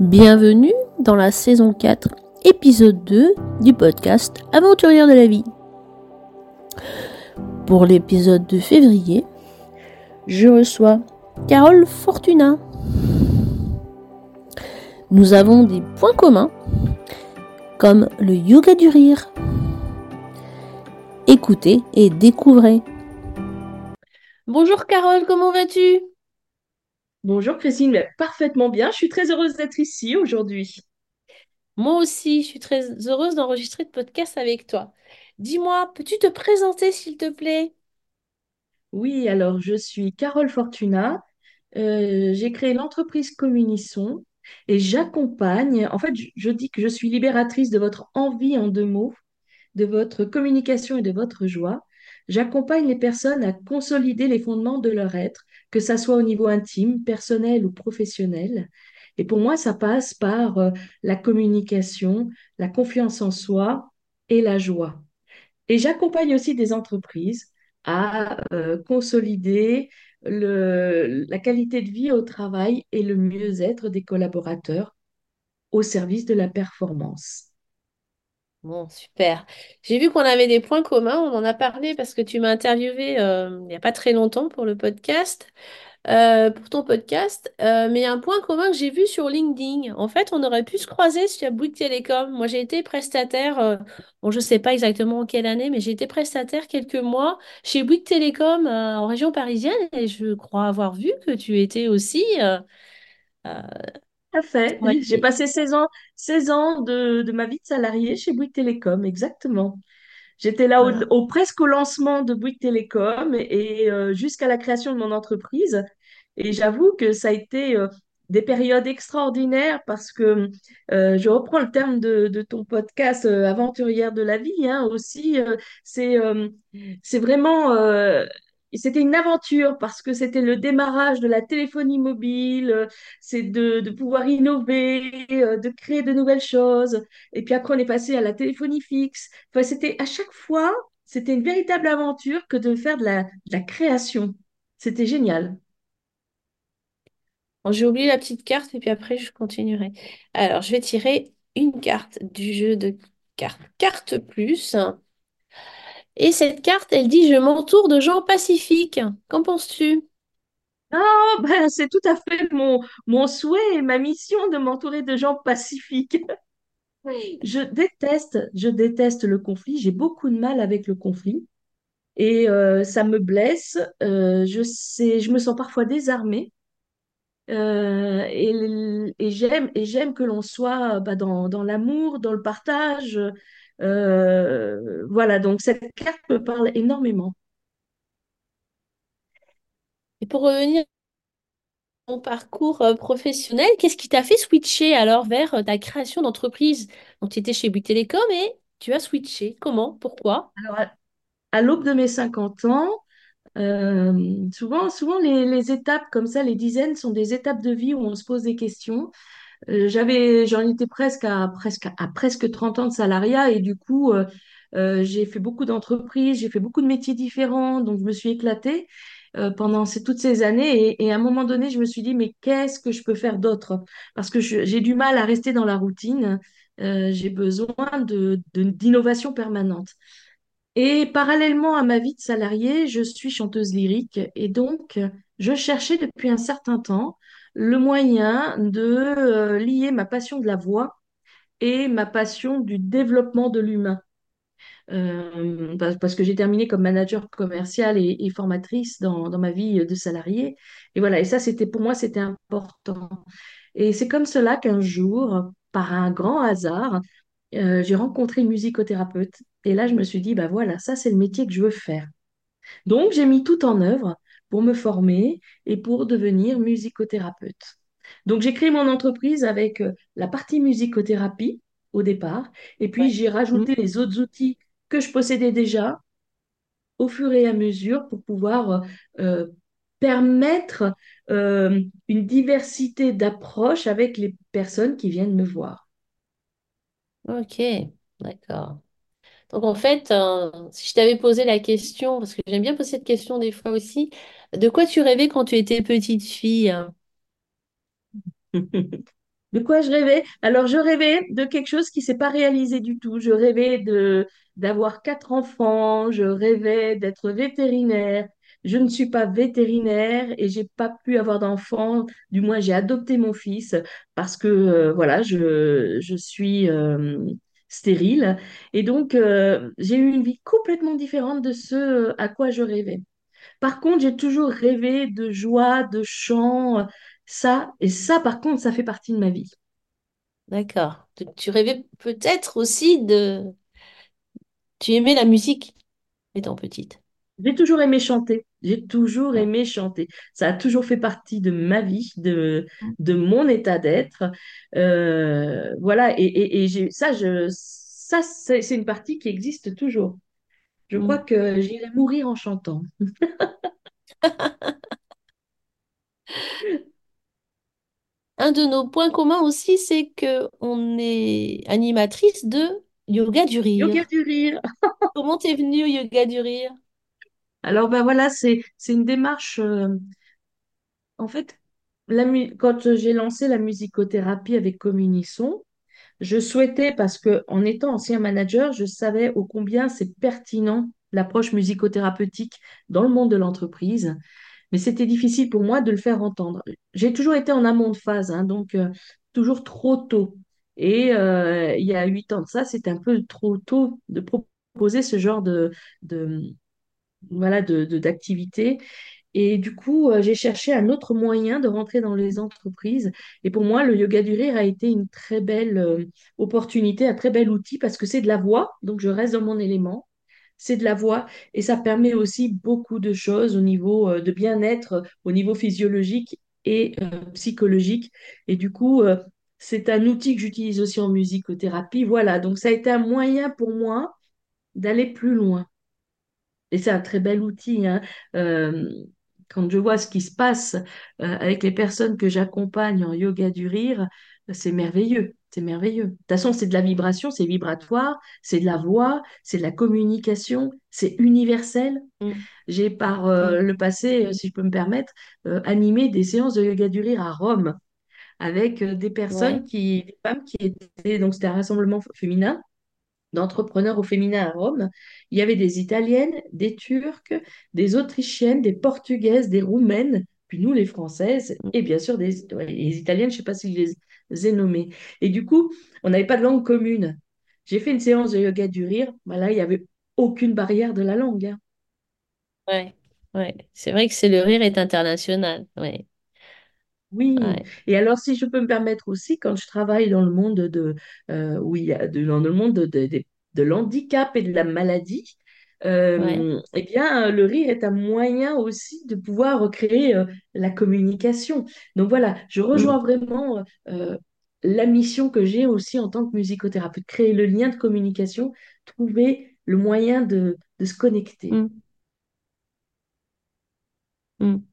Bienvenue dans la saison 4, épisode 2 du podcast Aventurière de la vie. Pour l'épisode de février, je reçois Carole Fortuna. Nous avons des points communs, comme le yoga du rire. Écoutez et découvrez. Bonjour Carole, comment vas-tu? Bonjour Christine, mais parfaitement bien. Je suis très heureuse d'être ici aujourd'hui. Moi aussi, je suis très heureuse d'enregistrer ce podcast avec toi. Dis-moi, peux-tu te présenter s'il te plaît? Oui, alors je suis Carole Fortuna. Euh, j'ai créé l'entreprise Communisson et j'accompagne, en fait, je, je dis que je suis libératrice de votre envie en deux mots, de votre communication et de votre joie. J'accompagne les personnes à consolider les fondements de leur être, que ça soit au niveau intime, personnel ou professionnel. Et pour moi, ça passe par euh, la communication, la confiance en soi et la joie. Et j'accompagne aussi des entreprises à euh, consolider la qualité de vie au travail et le mieux-être des collaborateurs au service de la performance. Bon, super. J'ai vu qu'on avait des points communs, on en a parlé parce que tu m'as interviewé euh, il n'y a pas très longtemps pour le podcast. euh, pour ton podcast, euh, mais un point commun que j'ai vu sur LinkedIn. En fait, on aurait pu se croiser sur Bouygues Télécom. Moi, j'ai été prestataire, bon, je ne sais pas exactement en quelle année, mais j'ai été prestataire quelques mois chez Bouygues Télécom en région parisienne et je crois avoir vu que tu étais aussi à fait. J'ai passé 16 ans, 16 ans de, de ma vie de salarié chez Bouygues Télécom, exactement. J'étais là au, Voilà. au- presque au lancement de Bouygues Télécom et euh, jusqu'à la création de mon entreprise. Et j'avoue que ça a été euh, des périodes extraordinaires parce que euh, je reprends le terme de, de ton podcast Aventurière de la vie hein, aussi. c'est c'est vraiment c'était une aventure parce que c'était le démarrage de la téléphonie mobile, euh, c'est de, pouvoir innover, euh, de créer de nouvelles choses. Et puis après, on est passé à la téléphonie fixe. Enfin, c'était à chaque fois, c'était une véritable aventure que de faire de la, création. C'était génial. J'ai oublié la petite carte et puis après, je continuerai. Alors, je vais tirer une carte du jeu de cartes. Carte plus. Et cette carte, elle dit, je m'entoure de gens pacifiques. Qu'en penses-tu? Ah, ben, c'est tout à fait mon, mon souhait et ma mission de m'entourer de gens pacifiques. Je déteste, je déteste le conflit. J'ai beaucoup de mal avec le conflit et euh, ça me blesse. Euh, je sais, je me sens parfois désarmée. Euh, et et j'aime et j'aime que l'on soit bah, dans, dans l'amour, dans le partage. Euh, voilà, donc cette carte me parle énormément. Et pour revenir à ton parcours euh, professionnel, qu'est-ce qui t'a fait switcher alors vers euh, ta création d'entreprise? Donc, tu étais chez Bouygues Télécom et tu as switché. Comment? Pourquoi? Alors, à, à l'aube de mes 50 ans, euh, souvent, souvent les, les étapes comme ça, les dizaines, sont des étapes de vie où on se pose des questions. Euh, j'avais, j'en étais presque à, presque à presque 30 ans de salariat et du coup, euh, euh, j'ai fait beaucoup d'entreprises, j'ai fait beaucoup de métiers différents, donc je me suis éclatée pendant ces- toutes ces années et, à un moment donné, je me suis dit, mais qu'est-ce que je peux faire d'autre? Parce que j'ai du mal à rester dans la routine, j'ai besoin de- d'innovation permanente. Et parallèlement à ma vie de salariée, je suis chanteuse lyrique et donc je cherchais depuis un certain temps le moyen de euh, lier ma passion de la voix et ma passion du développement de l'humain. Euh, parce que j'ai terminé comme manager commercial et, et formatrice dans, ma vie de salariée. Et voilà, et ça, c'était pour moi, c'était important. Et c'est comme cela qu'un jour, par un grand hasard, euh, j'ai rencontré une musicothérapeute. Et là, je me suis dit, bah voilà, ça, c'est le métier que je veux faire. Donc, j'ai mis tout en œuvre pour me former et pour devenir musicothérapeute. Donc, j'ai créé mon entreprise avec euh, la partie musicothérapie au départ, et puis Ouais. j'ai Mm. rajouté les autres outils que je possédais déjà au fur et à mesure pour pouvoir euh, euh, permettre euh, une diversité d'approches avec les personnes qui viennent me voir. Ok, d'accord. Donc en fait, euh, si je t'avais posé la question, parce que j'aime bien poser cette question des fois aussi, de quoi tu rêvais quand tu étais petite fille? De quoi je rêvais? Alors, je rêvais de quelque chose qui s'est pas réalisé du tout. Je rêvais d'avoir quatre enfants. Je rêvais d'être vétérinaire. Je ne suis pas vétérinaire et j'ai pas pu avoir d'enfant. Du moins, j'ai adopté mon fils parce que euh, voilà, je, je suis euh, stérile. Et donc, euh, j'ai eu une vie complètement différente de ce à quoi je rêvais. Par contre, j'ai toujours rêvé de joie, de chant, ça. Et ça, par contre, ça fait partie de ma vie. D'accord. Tu tu rêvais peut-être aussi de... Tu aimais la musique étant petite. J'ai toujours aimé chanter. J'ai toujours aimé chanter. Ça a toujours fait partie de ma vie, de, de mon état d'être. Euh, voilà. Et, et, et j'ai, ça, je, ça c'est une partie qui existe toujours. Je crois Mm. que j'irai mourir en chantant. Un de nos points communs aussi, c'est que on est animatrice de yoga du Yoga rire. du rire. Comment t'es venue au yoga du rire? Alors, ben voilà, c'est, c'est une démarche. euh, en fait, la quand j'ai lancé la musicothérapie avec Communisson, Je souhaitais, parce que en étant ancien manager, je savais ô combien c'est pertinent l'approche musicothérapeutique dans le monde de l'entreprise, mais c'était difficile pour moi de le faire entendre. J'ai toujours été en amont de phase, hein, donc euh, toujours trop tôt. Et euh, il y a huit ans de ça, c'était un peu trop tôt de proposer ce genre de, de, voilà, de, de- d'activité. Et du coup, euh, j'ai cherché un autre moyen de rentrer dans les entreprises. Et pour moi, le yoga du rire a été une très belle euh, opportunité, un très bel outil parce que c'est de la voix, donc je reste dans mon élément. C'est de la voix et ça permet aussi beaucoup de choses au niveau euh, de bien-être, au niveau physiologique et psychologique. Et du coup, c'est un outil que j'utilise aussi en musicothérapie. Voilà, donc ça a été un moyen pour moi d'aller plus loin. Et c'est un très bel outil, hein. Euh, quand je vois ce qui se passe euh, avec les personnes que j'accompagne en yoga du rire, c'est merveilleux. C'est merveilleux. De toute façon, c'est de la vibration, c'est vibratoire, c'est de la voix, c'est de la communication, c'est universel. Mm. J'ai par euh, Mm. le passé, euh, si je peux me permettre, euh, animé des séances de yoga du rire à Rome avec des personnes Ouais. qui, des femmes qui étaient, donc c'était un rassemblement féminin d'entrepreneurs au féminin à Rome. Il y avait des Italiennes, des Turques, des Autrichiennes, des Portugaises, des Roumaines, puis nous les Françaises, Mm. et bien sûr des les Italiennes, je ne sais pas si je les ai nommées. Et du coup, on n'avait pas de langue commune. J'ai fait une séance de yoga du rire, voilà, il n'y avait aucune barrière de la langue. hein. Ouais. Ouais. C'est vrai que c'est le rire est international. Ouais. Oui, Ouais. et alors si je peux me permettre aussi, quand je travaille dans le monde de, euh, où il y a de- dans le monde de, de, de- de l'handicap et de la maladie, Ouais. euh, eh bien, le rire est un moyen aussi de pouvoir recréer euh, la communication. Donc voilà, je rejoins Mm. vraiment euh, la mission que j'ai aussi en tant que musicothérapeute, créer le lien de communication, trouver le moyen de, de se connecter. Mm. Mm.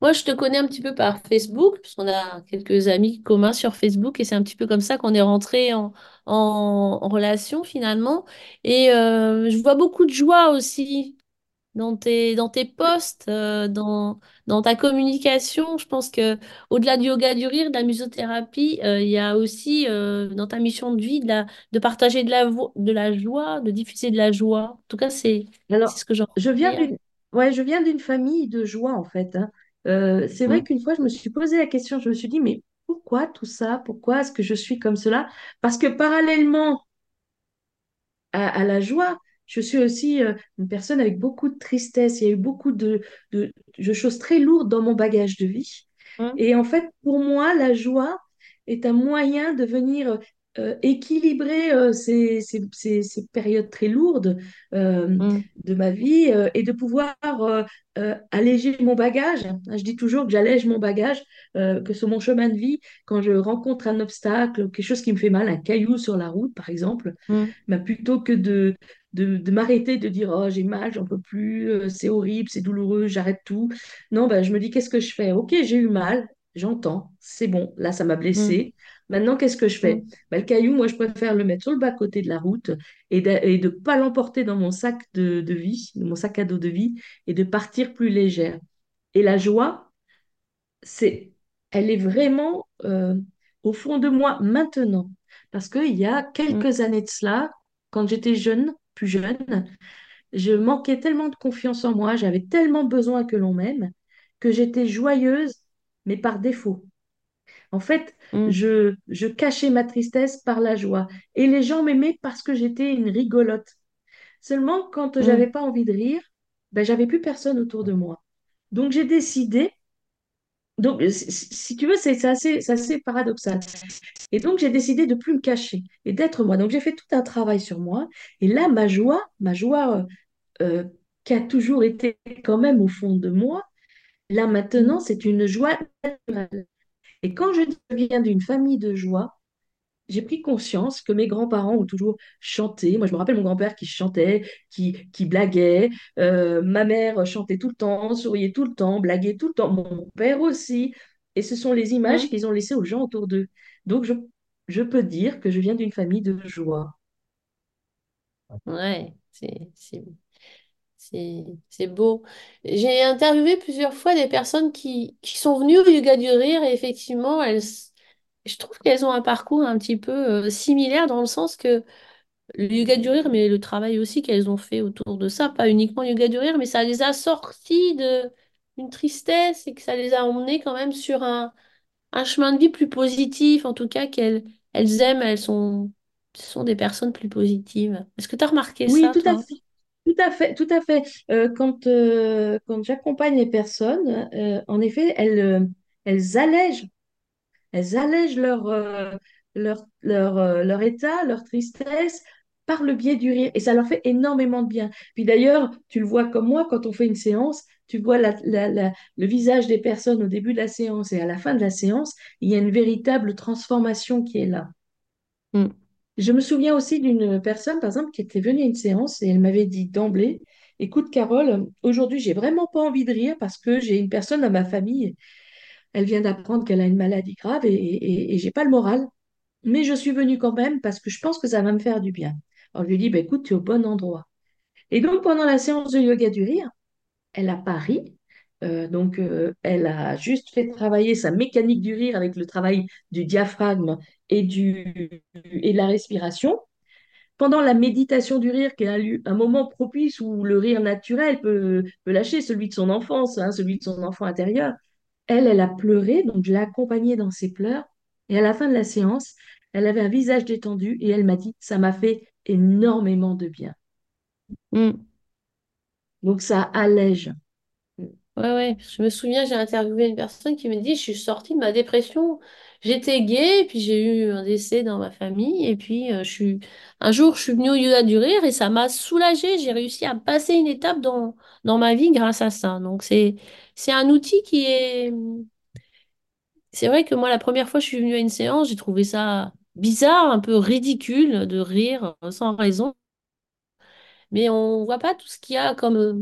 Moi, je te connais un petit peu par Facebook, parce qu'on a quelques amis communs sur Facebook, et c'est un petit peu comme ça qu'on est rentré en, en, en relation finalement. Et euh, je vois beaucoup de joie aussi dans tes, dans tes posts, euh, dans, dans ta communication. Je pense que au-delà du yoga du rire, de la musothérapie, euh, il y a aussi dans ta mission de vie de, la, de partager de la, de la joie, de diffuser de la joie. En tout cas, c'est, ce que j'en je viens d'une ouais, je viens d'une famille de joie, en fait. hein. Euh, c'est vrai qu'une fois, je me suis posé la question, je me suis dit, mais pourquoi tout ça? Pourquoi est-ce que je suis comme cela? Parce que parallèlement à, à la joie, je suis aussi euh, une personne avec beaucoup de tristesse. Il y a eu beaucoup de, de, de choses très lourdes dans mon bagage de vie. mm, Et en fait, pour moi, la joie est un moyen de venir euh, équilibrer euh, ces, ces- ces- ces périodes très lourdes euh, mm, de ma vie et de pouvoir alléger mon bagage. Je dis toujours que j'allège mon bagage, que sur mon chemin de vie, quand je rencontre un obstacle, quelque chose qui me fait mal, un caillou sur la route, par exemple, mm, bah, plutôt que de, de, de m'arrêter, de dire oh, j'ai mal, j'en peux plus, c'est horrible, c'est douloureux, j'arrête tout. Non, bah, je me dis qu'est-ce que je fais? Ok, j'ai eu mal, j'entends, c'est bon, là ça m'a mm, blessé. Maintenant, qu'est-ce que je fais? mm. Bah, le caillou, moi je préfère le mettre sur le bas-côté de la route et de ne pas l'emporter dans mon sac de, de vie, mon sac à dos de vie, et de partir plus légère. Et la joie, c'est, elle est vraiment euh, au fond de moi maintenant. Parce qu'il y a mm, quelques années de cela, quand j'étais jeune, plus jeune, je manquais tellement de confiance en moi, j'avais tellement besoin que l'on m'aime, que j'étais joyeuse, mais par défaut. En fait, mm, je, je cachais ma tristesse par la joie. Et les gens m'aimaient parce que j'étais une rigolote. Seulement, quand j'avais mm, pas envie de rire, ben, j'avais plus personne autour de moi. Donc, j'ai décidé, donc, si, tu veux, c'est assez, paradoxal. Et donc, j'ai décidé de plus me cacher et d'être moi. Donc, j'ai fait tout un travail sur moi. Et là, ma joie, ma joie euh, euh, qui a toujours été quand même au fond de moi, là maintenant, c'est une joie naturelle. Et quand je viens d'une famille de joie, j'ai pris conscience que mes grands-parents ont toujours chanté. Moi, je me rappelle mon grand-père qui chantait, qui, qui blaguait. Euh, ma mère chantait tout le temps, souriait tout le temps, blaguait tout le temps. Mon père aussi. Et ce sont les images qu'ils ont laissées aux gens autour d'eux. Donc, je, je peux dire que je viens d'une famille de joie. Ouais, c'est, c'est, beau. J'ai interviewé plusieurs fois des personnes qui, qui sont venues au yoga du rire et effectivement, elles, je trouve qu'elles ont un parcours un petit peu euh, similaire dans le sens que le yoga du rire, mais le travail aussi qu'elles ont fait autour de ça, pas uniquement le yoga du rire, mais ça les a sorties de une tristesse et que ça les a emmenées quand même sur un, un chemin de vie plus positif, en tout cas qu'elles elles aiment, elles sont, ce sont des personnes plus positives. Est-ce que tu as remarqué Oui, ça, tout à fait. Tout à fait, tout à fait. Euh, quand euh, quand j'accompagne les personnes, euh, en effet, elles, elles allègent Elles allègent leur, leur, leur, leur état, leur tristesse par le biais du rire. Et ça leur fait énormément de bien. Puis d'ailleurs, tu le vois comme moi, quand on fait une séance, tu vois le visage des personnes au début de la séance et à la fin de la séance, il y a une véritable transformation qui est là. Mm, Je me souviens aussi d'une personne, par exemple, qui était venue à une séance et elle m'avait dit d'emblée, Écoute, Carole, aujourd'hui, j'ai vraiment pas envie de rire parce que j'ai une personne dans ma famille, elle vient d'apprendre qu'elle a une maladie grave et, et, j'ai pas le moral. Mais je suis venue quand même parce que je pense que ça va me faire du bien. Alors, je lui dis, bah, écoute, tu es au bon endroit. Et donc, pendant la séance de yoga du rire, elle a pas ri. Euh, donc, euh, elle a juste fait travailler sa mécanique du rire avec le travail du diaphragme et, du, et de la respiration. Pendant la méditation du rire, qui est un, lieu- un moment propice où le rire naturel peut, peut lâcher celui de son enfance, hein, celui de son enfant intérieur, elle, elle a pleuré, donc je l'ai accompagnée dans ses pleurs. Et à la fin de la séance, elle avait un visage détendu et elle m'a dit, ça m'a fait énormément de bien. mm. Donc ça allège. Ouais, ouais. Je me souviens, j'ai interviewé une personne qui me dit, je suis sortie de ma dépression. J'étais gay, puis j'ai eu un décès dans ma famille, et puis euh, je suis... un jour, je suis venue au yoga du rire et ça m'a soulagée. J'ai réussi à passer une étape dans, ma vie grâce à ça. Donc c'est, c'est un outil qui est... C'est vrai que moi, la première fois que je suis venue à une séance, j'ai trouvé ça bizarre, un peu ridicule de rire euh, sans raison. Mais on voit pas tout ce qu'il y a comme, euh,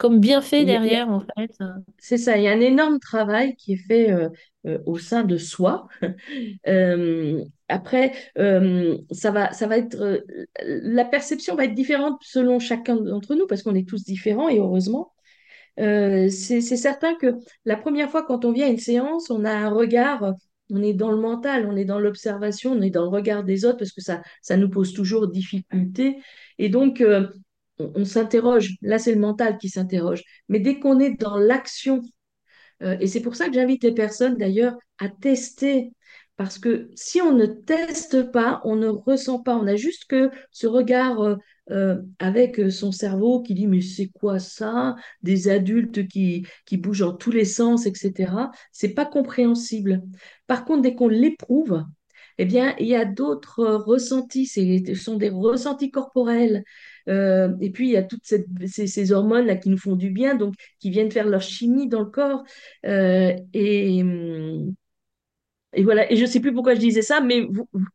comme a- y a- derrière, en fait. C'est ça, il y a un énorme travail qui est fait euh, euh, au sein de soi. Euh, après, euh, ça va, ça va être, euh, la perception va être différente selon chacun d'entre nous parce qu'on est tous différents et heureusement. Euh, c'est c'est certain que la première fois quand on vient à une séance, on a un regard, on est dans le mental, on est dans l'observation, on est dans le regard des autres parce que ça, ça nous pose toujours difficulté. Et donc, euh, on, s'interroge. Là, c'est le mental qui s'interroge. Mais dès qu'on est dans l'action, euh, et c'est pour ça que j'invite les personnes d'ailleurs à tester. Parce que si on ne teste pas, on ne ressent pas. On a juste que ce regard euh, euh, avec son cerveau qui dit mais c'est quoi ça? Des adultes qui, qui bougent dans tous les sens, etc. C'est pas compréhensible. Par contre, dès qu'on l'éprouve, eh bien, il y a d'autres ressentis. Ce sont des ressentis corporels. Euh, et puis, il y a toutes ces, ces hormones-là qui nous font du bien, donc qui viennent faire leur chimie dans le corps. Euh, et, et voilà, et je ne sais plus pourquoi je disais ça, mais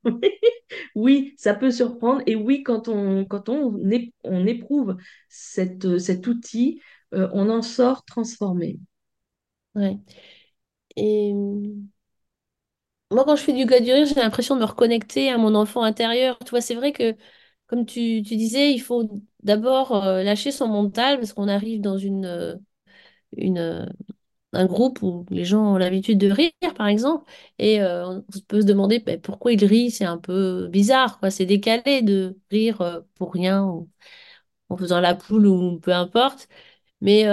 oui, ça peut surprendre. Et oui, quand on, quand on, on éprouve cette, cet outil, euh, on en sort transformé. Ouais. Et moi, quand je fais du yoga du rire, j'ai l'impression de me reconnecter à mon enfant intérieur. Tu vois, c'est vrai que, comme tu, disais, il faut d'abord euh, lâcher son mental parce qu'on arrive dans une, euh, euh, un groupe où les gens ont l'habitude de rire, par exemple, et on peut se demander ben, pourquoi ils rient, c'est un peu bizarre. C'est décalé de rire pour rien en faisant la poule ou peu importe. Mais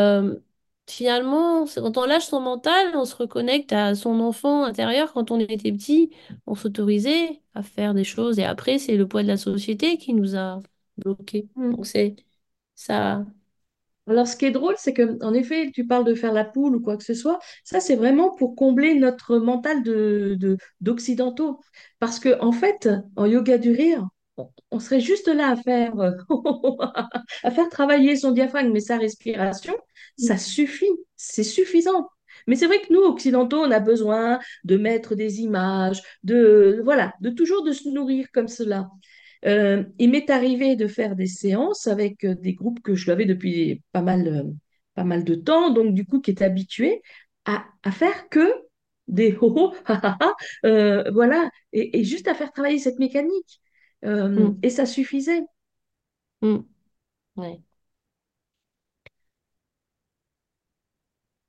finalement, quand on lâche son mental, on se reconnecte à son enfant intérieur. Quand on était petit, on s'autorisait à faire des choses. Et après, c'est le poids de la société qui nous a bloqués. Donc c'est ça. Alors, ce qui est drôle, c'est que, en effet, tu parles de faire la poule ou quoi que ce soit. Ça, c'est vraiment pour combler notre mental de- d'occidentaux. Parce que, en fait, en yoga du rire, on, serait juste là à faire, euh, à faire travailler son diaphragme, mais sa respiration, ça suffit. C'est suffisant. Mais c'est vrai que nous, occidentaux, on a besoin de mettre des images, de, voilà, de toujours de se nourrir comme cela. Euh, il m'est arrivé de faire des séances avec euh, des groupes que je l'avais depuis pas mal, pas mal de temps, donc du coup qui étaient habitués à, à faire que des ho ho, ha ha ha, euh, voilà, et, et juste à faire travailler cette mécanique. Euh, Mm, et ça suffisait. mm.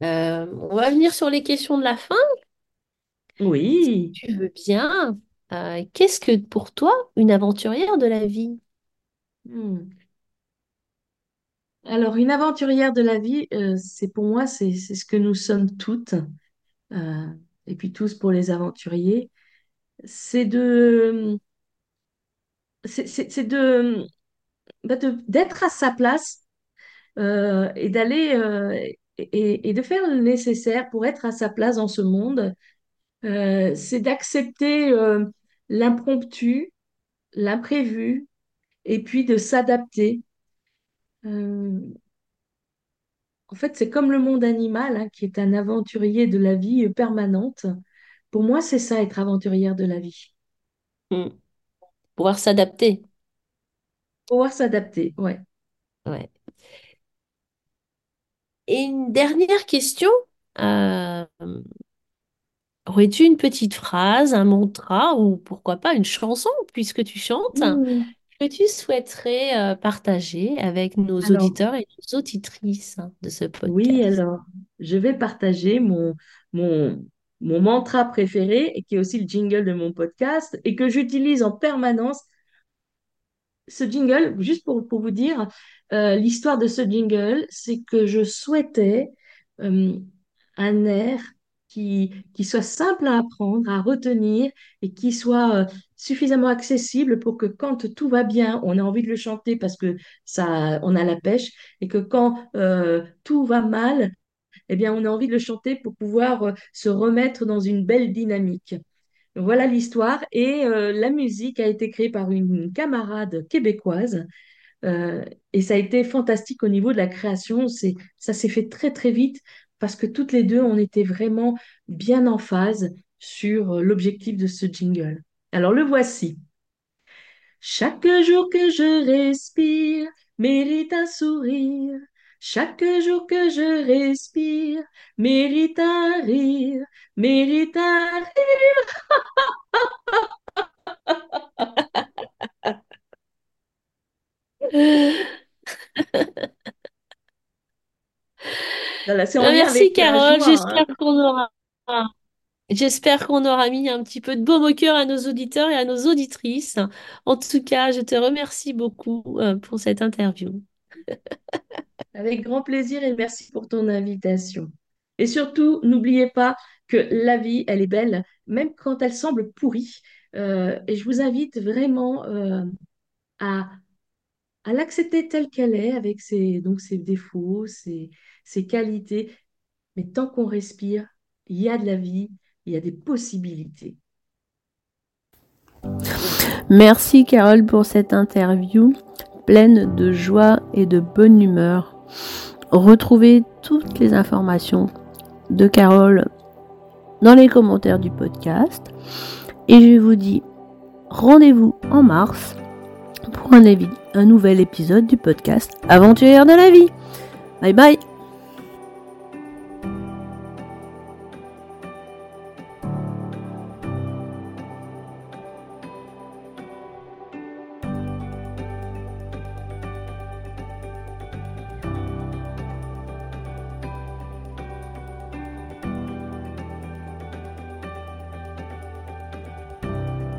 Euh, on va venir sur les questions de la fin. Si Oui. tu veux bien, euh, qu'est-ce que pour toi une aventurière de la vie? Hmm. Alors, une aventurière de la vie, euh, c'est pour moi, c'est c'est ce que nous sommes toutes, et puis tous pour les aventuriers, c'est de, c'est bah, de- d'être à sa place euh, et d'aller euh, et, de faire le nécessaire pour être à sa place dans ce monde. Euh, c'est d'accepter l'impromptu, l'imprévu, et puis de s'adapter. En fait, c'est comme le monde animal, hein, qui est un aventurier de la vie permanente. Pour moi, c'est ça, être aventurière de la vie. Mm. Pouvoir s'adapter. Pouvoir s'adapter, ouais. Ouais. Et une dernière question. euh, aurais-tu une petite phrase, un mantra ou pourquoi pas une chanson puisque tu chantes Hmm. que tu souhaiterais euh, partager avec nos Alors, auditeurs et nos auditrices de ce Oui, podcast? alors, je vais partager mon, mon, mon mantra préféré et qui est aussi le jingle de mon podcast et que j'utilise en permanence. Ce jingle, juste pour, pour vous dire, euh, l'histoire de ce jingle, c'est que je souhaitais euh, un air qui, qui soit simple à apprendre, à retenir et qui soit euh, suffisamment accessible pour que quand tout va bien, on a envie de le chanter parce que ça, on a la pêche et que quand tout va mal, eh bien, on a envie de le chanter pour pouvoir euh, se remettre dans une belle dynamique. Voilà l'histoire. Et euh, la musique a été créée par une camarade québécoise. euh, et ça a été fantastique au niveau de la création. C'est, ça s'est fait très, très vite parce que toutes les deux, on était vraiment bien en phase sur l'objectif de ce jingle. Alors, le voici. Chaque jour que je respire mérite un sourire. Chaque jour que je respire mérite un rire, mérite un rire. Voilà, merci la Carole, hein. j'espère qu'on aura j'espère qu'on aura mis un petit peu de baume au cœur à nos auditeurs et à nos auditrices. En tout cas, je te remercie beaucoup euh, pour cette interview. Avec grand plaisir et merci pour ton invitation. Et surtout, n'oubliez pas que la vie, elle est belle, même quand elle semble pourrie. Euh, et je vous invite vraiment euh, à l'accepter telle qu'elle est, avec ses, donc ses défauts, ses, ses qualités. Mais tant qu'on respire, il y a de la vie, il y a des possibilités. Merci Carole pour cette interview pleine de joie et de bonne humeur. Retrouvez toutes les informations de Carole dans les commentaires du podcast. Et je vous dis rendez-vous en mars pour un, nouvel épisode du podcast Aventurière de la vie. Bye bye